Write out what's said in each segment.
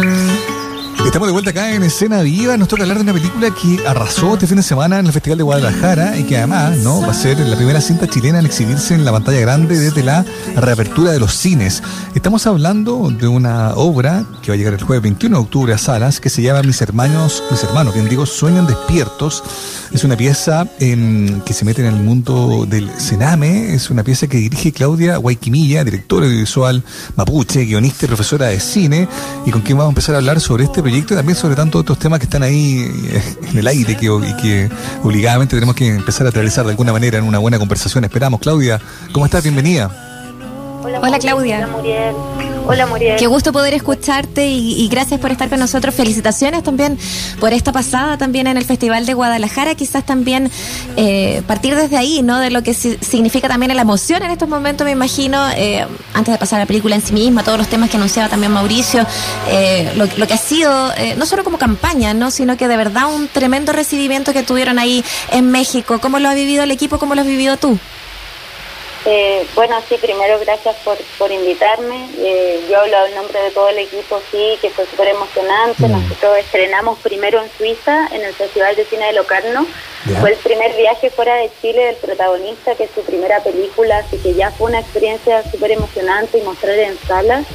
Mm-hmm. Estamos de vuelta acá en Escena Viva. Nos toca hablar de una película que arrasó este fin de semana en el Festival de Guadalajara y que además no va a ser la primera cinta chilena en exhibirse en la pantalla grande desde la reapertura de los cines. Estamos hablando de una obra que va a llegar el jueves 21 de octubre a salas que se llama Mis hermanos, mis hermanos, bien digo, sueñan despiertos. Es una pieza que se mete en el mundo del cename. Es una pieza que dirige Claudia Guayquimilla, directora audiovisual mapuche, guionista y profesora de cine, y con quien vamos a empezar a hablar sobre este proyecto y también sobre tantos otros temas que están ahí eh, en el aire que, y que obligadamente tenemos que empezar a atravesar de alguna manera en una buena conversación. Esperamos. Claudia, ¿cómo estás? Bienvenida. Hola, Claudia. Hola Muriel. Hola Muriel. Qué gusto poder escucharte y, gracias por estar con nosotros. Felicitaciones también por esta pasada también en el Festival de Guadalajara. Quizás también eh, partir desde ahí, ¿no? De lo que significa también la emoción en estos momentos, me imagino, eh, antes de pasar a la película en sí misma, todos los temas que anunciaba también Mauricio, eh, lo, lo, que ha sido, no solo como campaña, ¿no? Sino que de verdad un tremendo recibimiento que tuvieron ahí en México. ¿Cómo lo ha vivido el equipo? ¿Cómo lo has vivido tú? Eh, bueno, sí, primero gracias por, por invitarme. Eh, yo hablo en nombre de todo el equipo, sí, que fue súper emocionante. Mm. Nosotros estrenamos primero en Suiza, en el Festival de Cine de Locarno. Fue el primer viaje fuera de Chile del protagonista, que es su primera película, así que ya fue una experiencia súper emocionante y mostrar en salas.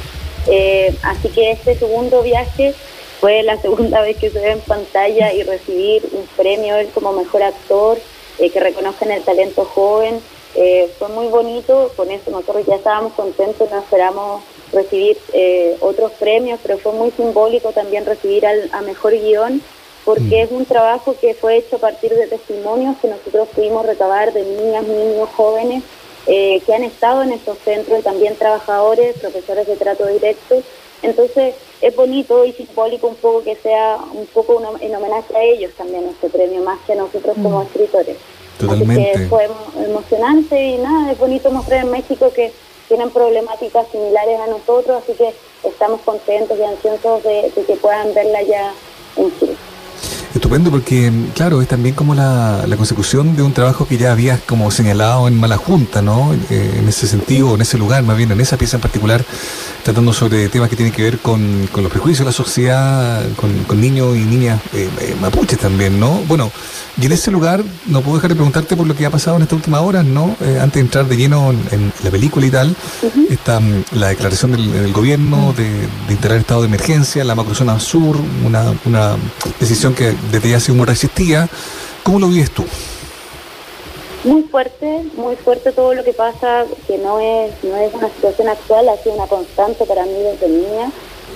Eh, así que este segundo viaje fue la segunda vez que se ve en pantalla y recibir un premio él como mejor actor, que reconozcan el talento joven. Eh, fue muy bonito, con eso nosotros ya estábamos contentos, no esperamos recibir eh, otros premios, pero fue muy simbólico también recibir al, a Mejor Guión, porque mm. es un trabajo que fue hecho a partir de testimonios que nosotros pudimos recabar de niñas, niños, jóvenes eh, que han estado en estos centros y también trabajadores, profesores de trato directo. Entonces es bonito y simbólico un poco que sea un poco en homenaje a ellos también este premio, más que a nosotros como mm. escritores. Totalmente. Así que fue emocionante y nada, es bonito mostrar en México que tienen problemáticas similares a nosotros, así que estamos contentos y ansiosos de, de que puedan verla ya en Chile. Estupendo porque, claro, es también como la, consecución de un trabajo que ya habías como señalado en Mala Junta, ¿no? Eh, en ese sentido, en ese lugar, más bien en esa pieza en particular, tratando sobre temas que tienen que ver con, los prejuicios de la sociedad, con, niños y niñas eh, eh, mapuches también, ¿no? Bueno, y en ese lugar no puedo dejar de preguntarte por lo que ha pasado en esta última hora, ¿no? antes de entrar de lleno en, la película y tal, está mm, la declaración del, gobierno de, de, integrar estado de emergencia, la macrozona sur, una, una decisión que desde sido muy resistía. ¿Cómo lo vives tú? Muy fuerte, muy fuerte todo lo que pasa, que no es, no es una situación actual, ha sido una constante para mí desde niña,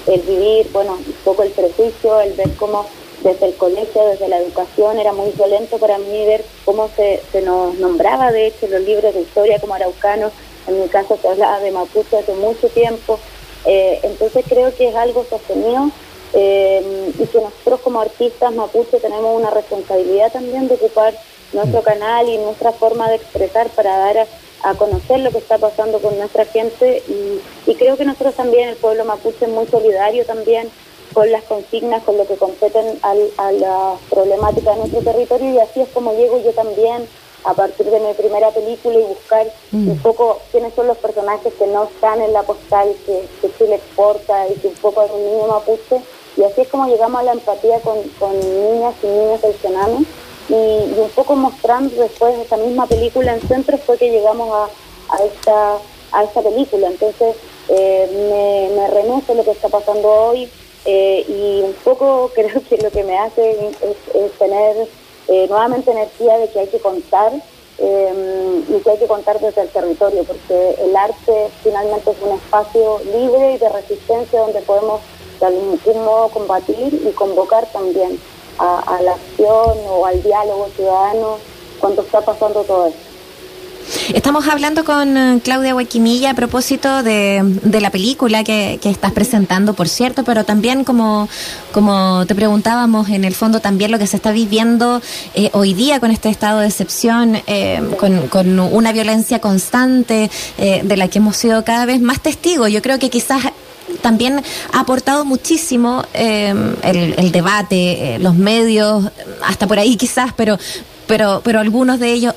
el vivir, bueno, un poco el prejuicio, el ver cómo desde el colegio, desde la educación, era muy violento para mí ver cómo se, se nos nombraba, de hecho, los libros de historia como araucanos, en mi caso se hablaba de Mapuche hace mucho tiempo, eh, entonces creo que es algo sostenido eh, y que nosotros como artistas mapuche tenemos una responsabilidad también de ocupar nuestro canal y nuestra forma de expresar para dar a, conocer lo que está pasando con nuestra gente. Y, creo que nosotros también, el pueblo mapuche es muy solidario también con las consignas, con lo que competen a la problemática de nuestro territorio. Y así es como llego yo también a partir de mi primera película y buscar mm. un poco quiénes son los personajes que no están en la postal que, que Chile exporta y que un poco es un niño mapuche y así es como llegamos a la empatía con, niñas y niños del Sename. Y, un poco mostrando después de esa misma película en centro fue que llegamos a, a, esta, a esta película. Entonces eh, me, me renuncia lo que está pasando hoy eh, y un poco creo que lo que me hace es, tener eh, nuevamente energía de que hay que contar y que hay que contar desde el territorio, porque el arte finalmente es un espacio libre y de resistencia donde podemos de algún modo combatir y convocar también a, la acción o al diálogo ciudadano cuando está pasando todo esto. Estamos hablando con eh, Claudia Huequimilla a propósito de, de la película que, que, estás presentando, por cierto, pero también como, como te preguntábamos, en el fondo también lo que se está viviendo eh, hoy día con este estado de excepción, eh, con, con, una violencia constante de la que hemos sido cada vez más testigos. Yo creo que quizás también ha aportado muchísimo eh, el, debate, eh, los medios, hasta por ahí quizás, pero, pero, pero algunos de ellos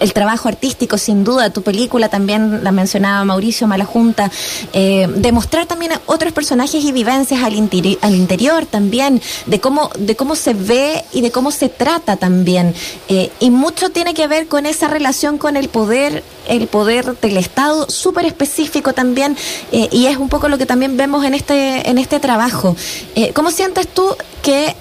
el trabajo artístico, sin duda, tu película también la mencionaba Mauricio Malajunta, eh, demostrar también a otros personajes y vivencias al, al interior también, de cómo, de cómo se ve y de cómo se trata también. Eh, y mucho tiene que ver con esa relación con el poder, el poder del Estado, súper específico también, eh, y es un poco lo que también vemos en este, en este trabajo. Eh, ¿Cómo sientes tú que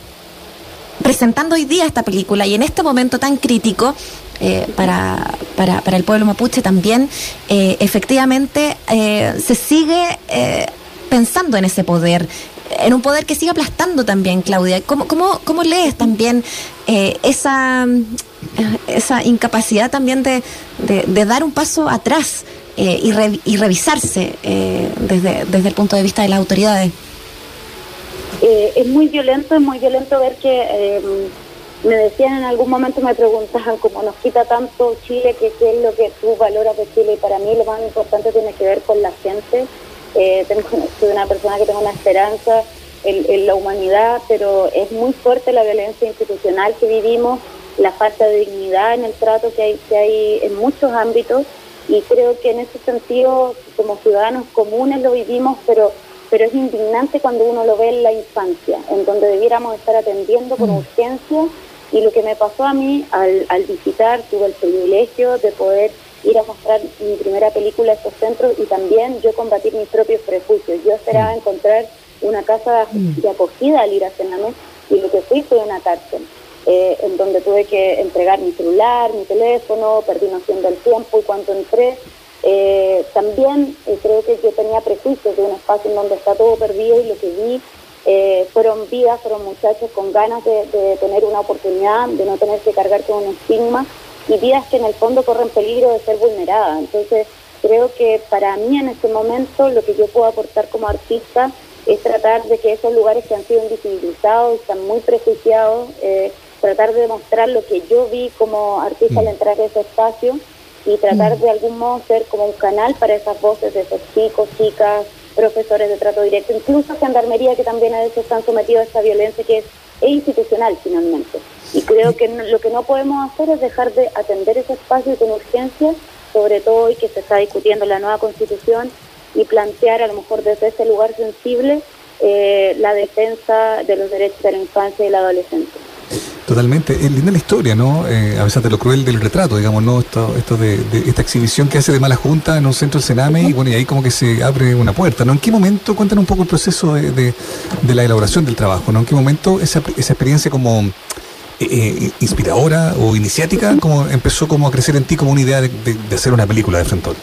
presentando hoy día esta película y en este momento tan crítico, eh, para, para, para, el pueblo mapuche también, eh, efectivamente eh, se sigue pensando en ese poder, en un poder que sigue aplastando también, Claudia. ¿Cómo, cómo, cómo lees también esa, esa incapacidad también de, de, dar un paso atrás y, y, revisarse desde, desde el punto de vista de las autoridades? es muy violento, es muy violento ver que me decían en algún momento, me preguntaban cómo nos quita tanto Chile, que qué es lo que tú valoras de Chile, y para mí lo más importante tiene que ver con la gente. Eh, tengo, soy una persona que tengo una esperanza en, la humanidad, pero es muy fuerte la violencia institucional que vivimos, la falta de dignidad en el trato que hay, que hay en muchos ámbitos, y creo que en ese sentido, como ciudadanos comunes lo vivimos, pero pero es indignante cuando uno lo ve en la infancia, en donde debiéramos estar atendiendo con mm. urgencia y lo que me pasó a mí al, al visitar, tuve el privilegio de poder ir a mostrar mi primera película a estos centros y también yo combatir mis propios prejuicios. Yo esperaba mm. encontrar una casa mm. de acogida al ir a Sename y lo que fui fue una cárcel, eh, en donde tuve que entregar mi celular, mi teléfono, perdí noción del tiempo y cuando entré eh, también eh, creo que yo tenía prejuicios de un espacio en donde está todo perdido y lo que vi eh, fueron vidas, fueron muchachos con ganas de, tener una oportunidad, de no tener que cargar con un estigma y vidas que en el fondo corren peligro de ser vulneradas. Entonces, creo que para mí en este momento lo que yo puedo aportar como artista es tratar de que esos lugares que han sido invisibilizados, están muy prejuiciados, eh, tratar de demostrar lo que yo vi como artista al mm. entrar a ese espacio y tratar mm. de algún modo ser como un canal para esas voces de esos chicos, chicas, profesores de trato directo, incluso gendarmería que también a veces están sometidos a esta violencia que es, institucional finalmente. Y creo que lo que no podemos hacer es dejar de atender ese espacio con urgencia, sobre todo hoy que se está discutiendo la nueva constitución y plantear a lo mejor desde ese lugar sensible eh, la defensa de los derechos de la infancia y la adolescencia. Totalmente. Es linda la historia, ¿no? Eh, a pesar de lo cruel del retrato, digamos, ¿no? Esto, esto de, esta exhibición que hace de mala junta en un centro del Sename y bueno, y ahí como que se abre una puerta, ¿no? ¿En qué momento, cuéntanos un poco el proceso de, de, la elaboración del trabajo, ¿no? ¿En qué momento esa, esa experiencia como eh, eh, inspiradora o iniciática como empezó como a crecer en ti como una idea de, hacer una película de Frentón?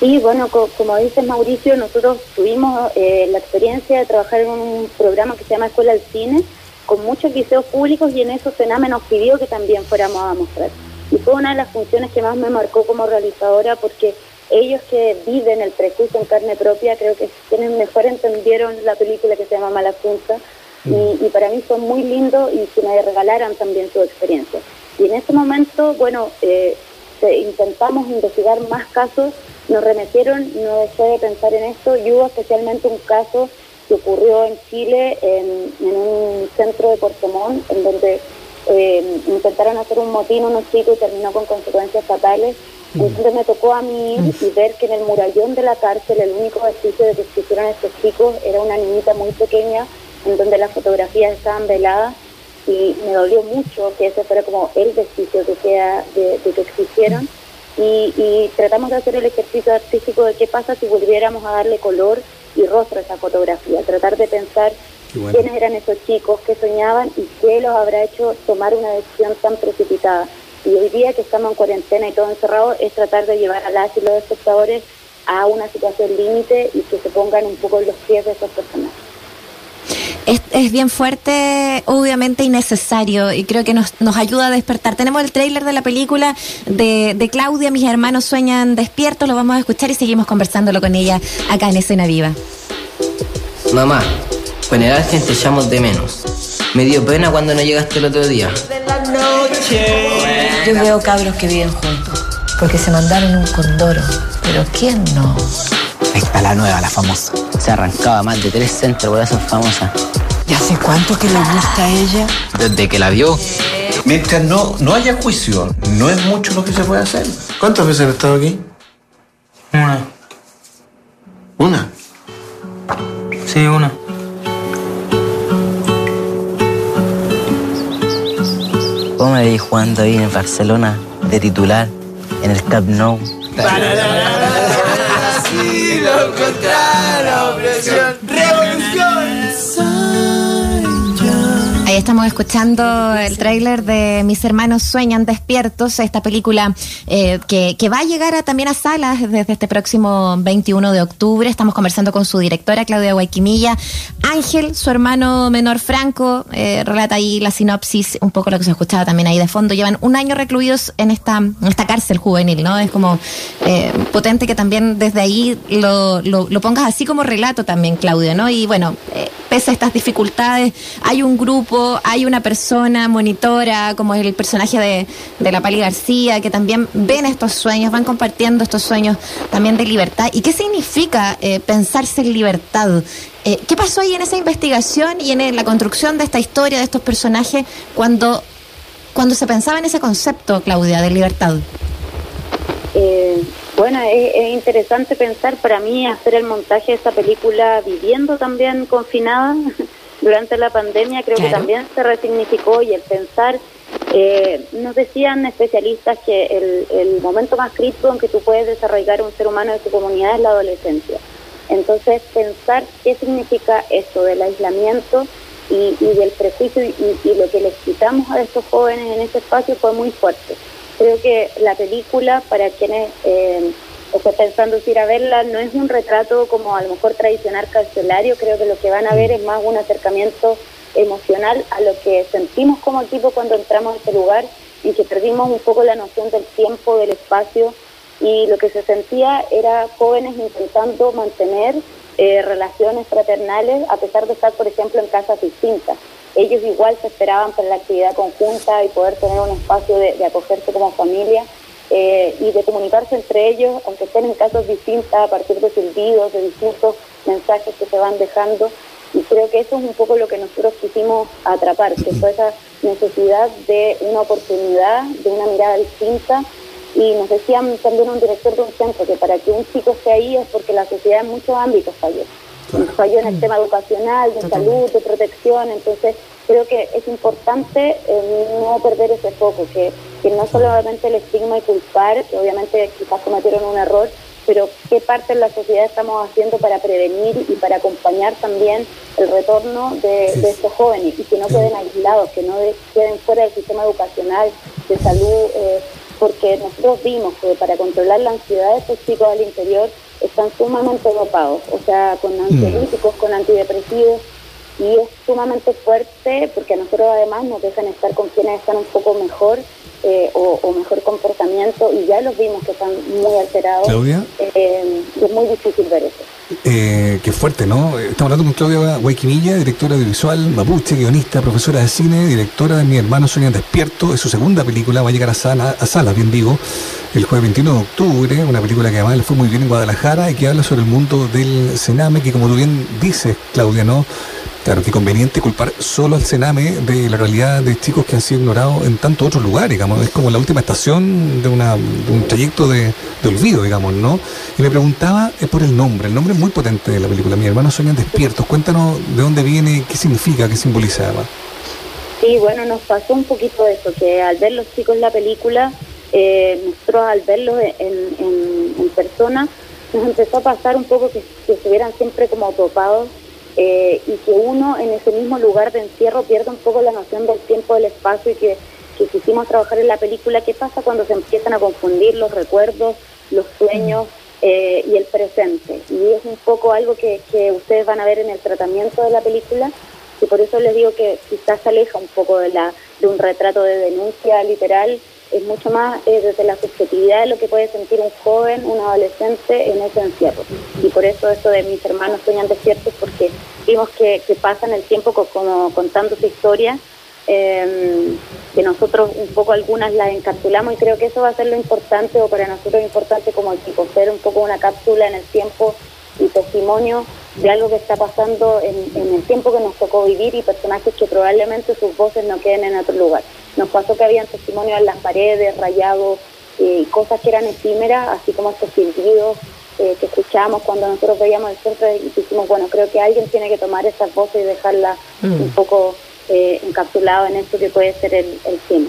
Sí, bueno, como dice Mauricio, nosotros tuvimos la experiencia de trabajar en un programa que se llama Escuela del Cine, con muchos liceos públicos y en eso Sename nos pidió que también fuéramos a mostrar. Y fue una de las funciones que más me marcó como realizadora porque ellos que viven el prejuicio en carne propia creo que tienen mejor entendieron la película que se llama Mala Junta y, para mí fue muy lindo y que me regalaran también su experiencia. Y en ese momento, bueno, eh, intentamos investigar más casos, nos remetieron, no dejé de pensar en esto y hubo especialmente un caso que ocurrió en Chile, en, un centro de Puerto Montt, en donde eh, intentaron hacer un motín unos chicos y terminó con consecuencias fatales. Mm. Entonces me tocó a mí mm. y ver que en el murallón de la cárcel el único vestigio de que existieron estos chicos era una niñita muy pequeña en donde las fotografías estaban veladas y me dolió mucho que ese fuera como el vestigio que queda de, que existieron. Y, y, tratamos de hacer el ejercicio artístico de qué pasa si volviéramos a darle color y rostro esa fotografía, tratar de pensar quiénes eran esos chicos que soñaban y qué los habrá hecho tomar una decisión tan precipitada. Y hoy día que estamos en cuarentena y todo encerrado es tratar de llevar a las y los espectadores a una situación límite y que se pongan un poco en los pies de esos personajes. Es, es, bien fuerte, obviamente innecesario, y creo que nos, nos ayuda a despertar. Tenemos el tráiler de la película de, de, Claudia, mis hermanos sueñan despiertos, lo vamos a escuchar y seguimos conversándolo con ella acá en Escena Viva. Mamá, con el gente te echamos de menos. Me dio pena cuando no llegaste el otro día. Yo veo cabros que viven juntos, porque se mandaron un condoro, pero ¿quién no? Ahí está la nueva, la famosa. Se arrancaba más de tres centros por eso famosa. ¿Y hace cuánto que le gusta a ella? Desde que la vio. Mientras no, no haya juicio, no es mucho lo que se puede hacer. ¿Cuántas veces han estado aquí? Una. ¿Una? Sí, una. ¿Cómo me veis jugando ahí en Barcelona de titular en el Camp Nou? Ahí estamos escuchando el tráiler de Mis hermanos sueñan despiertos, esta película eh, que, que va a llegar a- también a salas desde este próximo 21 de octubre. Estamos conversando con su directora, Claudia Guayquimilla. Ángel, su hermano menor Franco, eh, relata ahí la sinopsis, un poco lo que se escuchaba también ahí de fondo. Llevan un año recluidos en esta, en esta cárcel juvenil, ¿no? Es como eh, potente que también desde ahí lo, lo, lo pongas así como relato también, Claudia, ¿no? Y bueno, pese estas dificultades, hay un grupo, hay una persona monitora, como el personaje de, de la Pali García, que también ven estos sueños, van compartiendo estos sueños también de libertad. ¿Y qué significa eh, pensarse en libertad? Eh, ¿Qué pasó ahí en esa investigación y en la construcción de esta historia, de estos personajes, cuando, cuando se pensaba en ese concepto, Claudia, de libertad? Eh, bueno, es, es interesante pensar para mí hacer el montaje de esta película viviendo también confinada durante la pandemia, creo que también se resignificó y el pensar, eh, nos decían especialistas que el, el momento más crítico en que tú puedes desarrollar un ser humano de su comunidad es la adolescencia. Entonces, pensar qué significa esto del aislamiento y, y del prejuicio y, y lo que les quitamos a estos jóvenes en este espacio fue muy fuerte. Creo que la película, para quienes eh, estén pensando ir a verla, no es un retrato como a lo mejor tradicional carcelario, creo que lo que van a ver es más un acercamiento emocional a lo que sentimos como equipo cuando entramos a este lugar y que perdimos un poco la noción del tiempo, del espacio y lo que se sentía era jóvenes intentando mantener eh, relaciones fraternales a pesar de estar, por ejemplo, en casas distintas. Ellos igual se esperaban para la actividad conjunta y poder tener un espacio de, acogerse como familia eh, y de comunicarse entre ellos, aunque estén en casos distintas, a partir de silbidos, de distintos mensajes que se van dejando. Y creo que eso es un poco lo que nosotros quisimos atrapar, que fue esa necesidad de una oportunidad, de una mirada distinta. Y nos decían también un director de un centro que para que un chico esté ahí es porque la sociedad en muchos ámbitos falló. Falló en el tema educacional, de salud, de protección. Entonces, creo que es importante eh, no perder ese foco, que, que no solamente el estigma y culpar, que obviamente quizás cometieron un error, pero qué parte de la sociedad estamos haciendo para prevenir y para acompañar también el retorno de, de estos jóvenes y que no queden aislados, que no de- queden fuera del sistema educacional, de salud, eh, porque nosotros vimos que para controlar la ansiedad de estos chicos al interior están sumamente dopados, o sea, con ansiolíticos, con antidepresivos, y es sumamente fuerte porque a nosotros además nos dejan estar con quienes están un poco mejor eh, o, o mejor comportamiento y ya los vimos que están muy alterados. Claudia. Eh, y es muy difícil ver eso. Eh, qué fuerte, ¿no? Estamos hablando con Claudia Guayquimilla, directora audiovisual, mapuche, guionista, profesora de cine, directora de Mi hermano Sueñan Despierto. Es su segunda película, va a llegar a, sala, a salas, bien digo, el jueves 21 de octubre. Una película que además le fue muy bien en Guadalajara y que habla sobre el mundo del cename, que como tú bien dices, Claudia, ¿no? Claro, qué conveniente culpar solo al Sename de la realidad de chicos que han sido ignorados en tantos otros lugares, digamos. Es como la última estación de, una, un trayecto de, olvido, digamos, ¿no? Y me preguntaba eh, por el nombre. El nombre es muy potente de la película. Mi hermano sueñan despiertos. Cuéntanos de dónde viene, qué significa, qué simboliza. Sí, bueno, nos pasó un poquito eso, que al ver los chicos la película, eh, nosotros al verlos en, persona, nos empezó a pasar un poco que, que estuvieran siempre como topados eh, y que uno en ese mismo lugar de encierro pierde un poco la noción del tiempo, del espacio y que, que quisimos trabajar en la película. ¿Qué pasa cuando se empiezan a confundir los recuerdos, los sueños eh, y el presente? Y es un poco algo que, que ustedes van a ver en el tratamiento de la película y por eso les digo que quizás se aleja un poco de, la, de un retrato de denuncia literal, es mucho más desde la subjetividad de lo que puede sentir un joven, un adolescente en ese encierro. Y por eso esto de mis hermanos sueñan despiertos, porque vimos que, que pasan el tiempo co- como contando su historia, eh, que nosotros un poco algunas las encapsulamos y creo que eso va a ser lo importante o para nosotros importante como equipo, ser un poco una cápsula en el tiempo y testimonio de algo que está pasando en el tiempo que nos tocó vivir y personajes que probablemente sus voces no queden en otro lugar. Nos pasó que habían testimonios en las paredes, rayados, cosas que eran efímeras, así como estos silbidos eh, que escuchábamos cuando nosotros veíamos el centro y dijimos, bueno, creo que alguien tiene que tomar esas voces y dejarlas un poco eh, encapsulado en esto que puede ser el, el cine.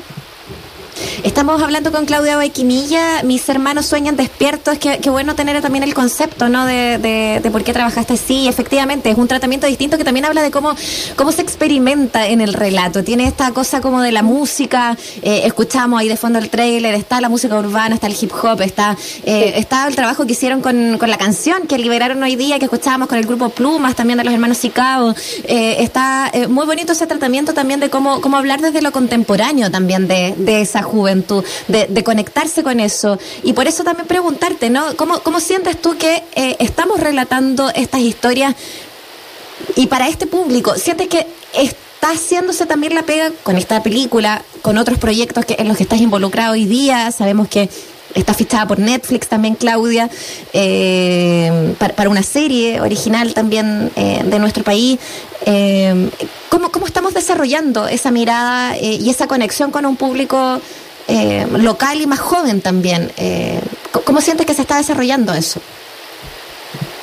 Estamos hablando con Claudia Baiquimilla, mis hermanos sueñan despiertos, qué, qué bueno tener también el concepto, ¿no? De, de, de por qué trabajaste así, efectivamente, es un tratamiento distinto que también habla de cómo, cómo se experimenta en el relato, tiene esta cosa como de la música, eh, escuchamos ahí de fondo el trailer, está la música urbana, está el hip hop, está, eh, está el trabajo que hicieron con, con la canción que liberaron hoy día, que escuchábamos con el grupo Plumas, también de los hermanos Sicao, eh, está eh, muy bonito ese tratamiento también de cómo, cómo hablar desde lo contemporáneo también de, de esa juventud, de, de, conectarse con eso. Y por eso también preguntarte, ¿no? ¿Cómo, cómo sientes tú que eh, estamos relatando estas historias y para este público? ¿Sientes que está haciéndose también la pega con esta película, con otros proyectos que, en los que estás involucrado hoy día? Sabemos que está fichada por Netflix también, Claudia, eh, para, una serie original también eh, de nuestro país. ¿cómo, ¿Cómo estamos desarrollando esa mirada y esa conexión con un público eh, local y más joven también? ¿Cómo sientes que se está desarrollando eso?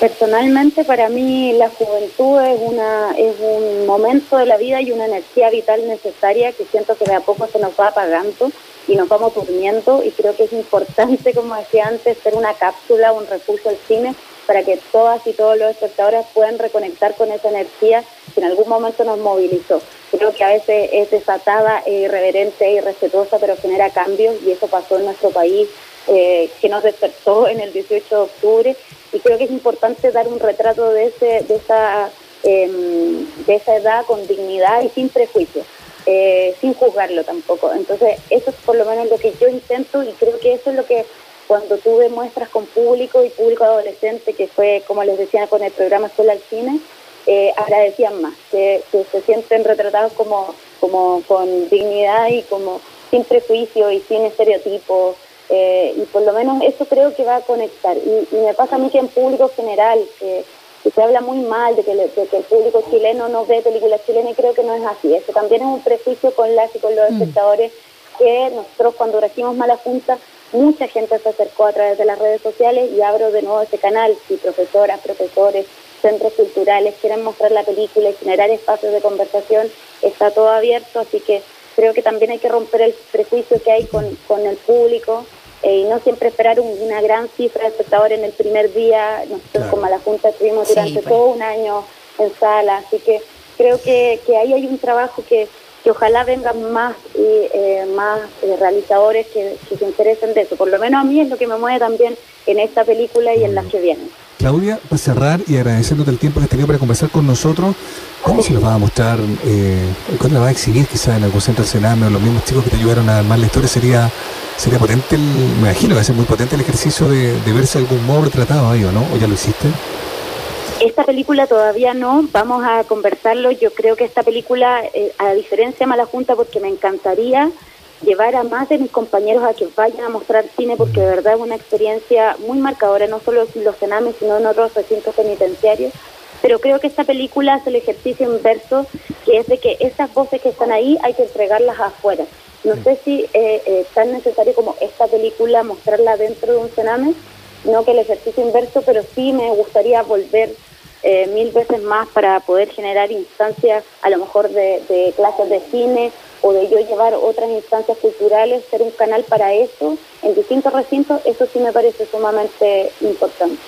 Personalmente para mí la juventud es una es un momento de la vida y una energía vital necesaria que siento que de a poco se nos va apagando y nos vamos durmiendo y creo que es importante, como decía antes, ser una cápsula, un refugio al cine para que todas y todos los espectadores puedan reconectar con esa energía que en algún momento nos movilizó. Creo que a veces es desatada, e irreverente, e irrespetuosa, pero genera cambios y eso pasó en nuestro país, eh, que nos despertó en el 18 de octubre y creo que es importante dar un retrato de, ese, de, esa, eh, de esa edad con dignidad y sin prejuicios. Eh, sin juzgarlo tampoco. Entonces, eso es por lo menos lo que yo intento y creo que eso es lo que cuando tú demuestras con público y público adolescente, que fue, como les decía, con el programa Escuela al Cine, eh, agradecían más, que, que, se sienten retratados como, como con dignidad y como sin prejuicio y sin estereotipos. Eh, y por lo menos eso creo que va a conectar. Y, y me pasa a mí que en público general, que y se habla muy mal de que, le, de que, el público chileno no ve películas chilenas y creo que no es así. Eso también es un prejuicio con las y con los mm. espectadores que nosotros cuando regimos Mala Junta, mucha gente se acercó a través de las redes sociales y abro de nuevo ese canal. Si profesoras, profesores, centros culturales quieren mostrar la película y generar espacios de conversación, está todo abierto, así que creo que también hay que romper el prejuicio que hay con, con el público eh, y no siempre esperar un, una gran cifra de espectadores en el primer día. Nosotros claro. como la Junta estuvimos durante sí, todo un año en sala, así que creo que, que ahí hay un trabajo que, que ojalá vengan más y eh, más eh, realizadores que, que, se interesen de eso. Por lo menos a mí es lo que me mueve también en esta película y en las que vienen. Claudia, para cerrar y agradeciéndote el tiempo que has tenido para conversar con nosotros, ¿cómo se los va a mostrar? Eh, ¿Cuándo la va a exhibir quizás en algún centro del Sename o los mismos chicos que te ayudaron a armar la historia? Sería sería potente, el, me imagino que va a ser muy potente el ejercicio de, de verse algún modo retratado ahí, ¿o no? ¿O ya lo hiciste? Esta película todavía no, vamos a conversarlo. Yo creo que esta película, eh, a diferencia de Mala Junta, porque me encantaría llevar a más de mis compañeros a que vayan a mostrar cine, porque de verdad es una experiencia muy marcadora, no solo en los cenames, sino en otros recintos penitenciarios. Pero creo que esta película hace el ejercicio inverso, que es de que esas voces que están ahí hay que entregarlas afuera. No sé si eh, eh, es tan necesario como esta película mostrarla dentro de un cename, no que el ejercicio inverso, pero sí me gustaría volver eh, mil veces más para poder generar instancias, a lo mejor de, de, clases de cine o de yo llevar otras instancias culturales, ser un canal para eso en distintos recintos, eso sí me parece sumamente importante.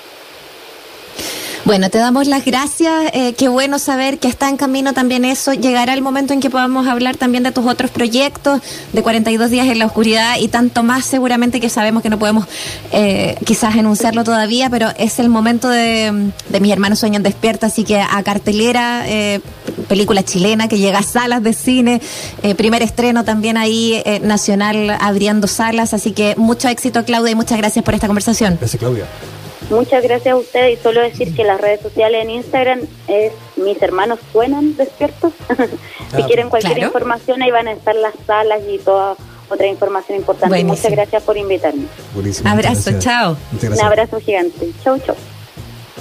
Bueno, te damos las gracias. Eh, qué bueno saber que está en camino también eso. Llegará el momento en que podamos hablar también de tus otros proyectos, de 42 días en la oscuridad y tanto más seguramente que sabemos que no podemos eh, quizás enunciarlo todavía, pero es el momento de, de mis hermanos sueñan despierta, así que a cartelera, eh, película chilena que llega a salas de cine, eh, primer estreno también ahí eh, nacional abriendo salas, así que mucho éxito Claudia y muchas gracias por esta conversación. Gracias Claudia. Muchas gracias a ustedes y solo decir que las redes sociales en Instagram es mis hermanos suenan despiertos. si ah, quieren cualquier claro. información ahí van a estar las salas y toda otra información importante. Buenísimo. Muchas gracias por invitarme. Buenísimo. Abrazo, chao. Un abrazo gigante. Chau, chau.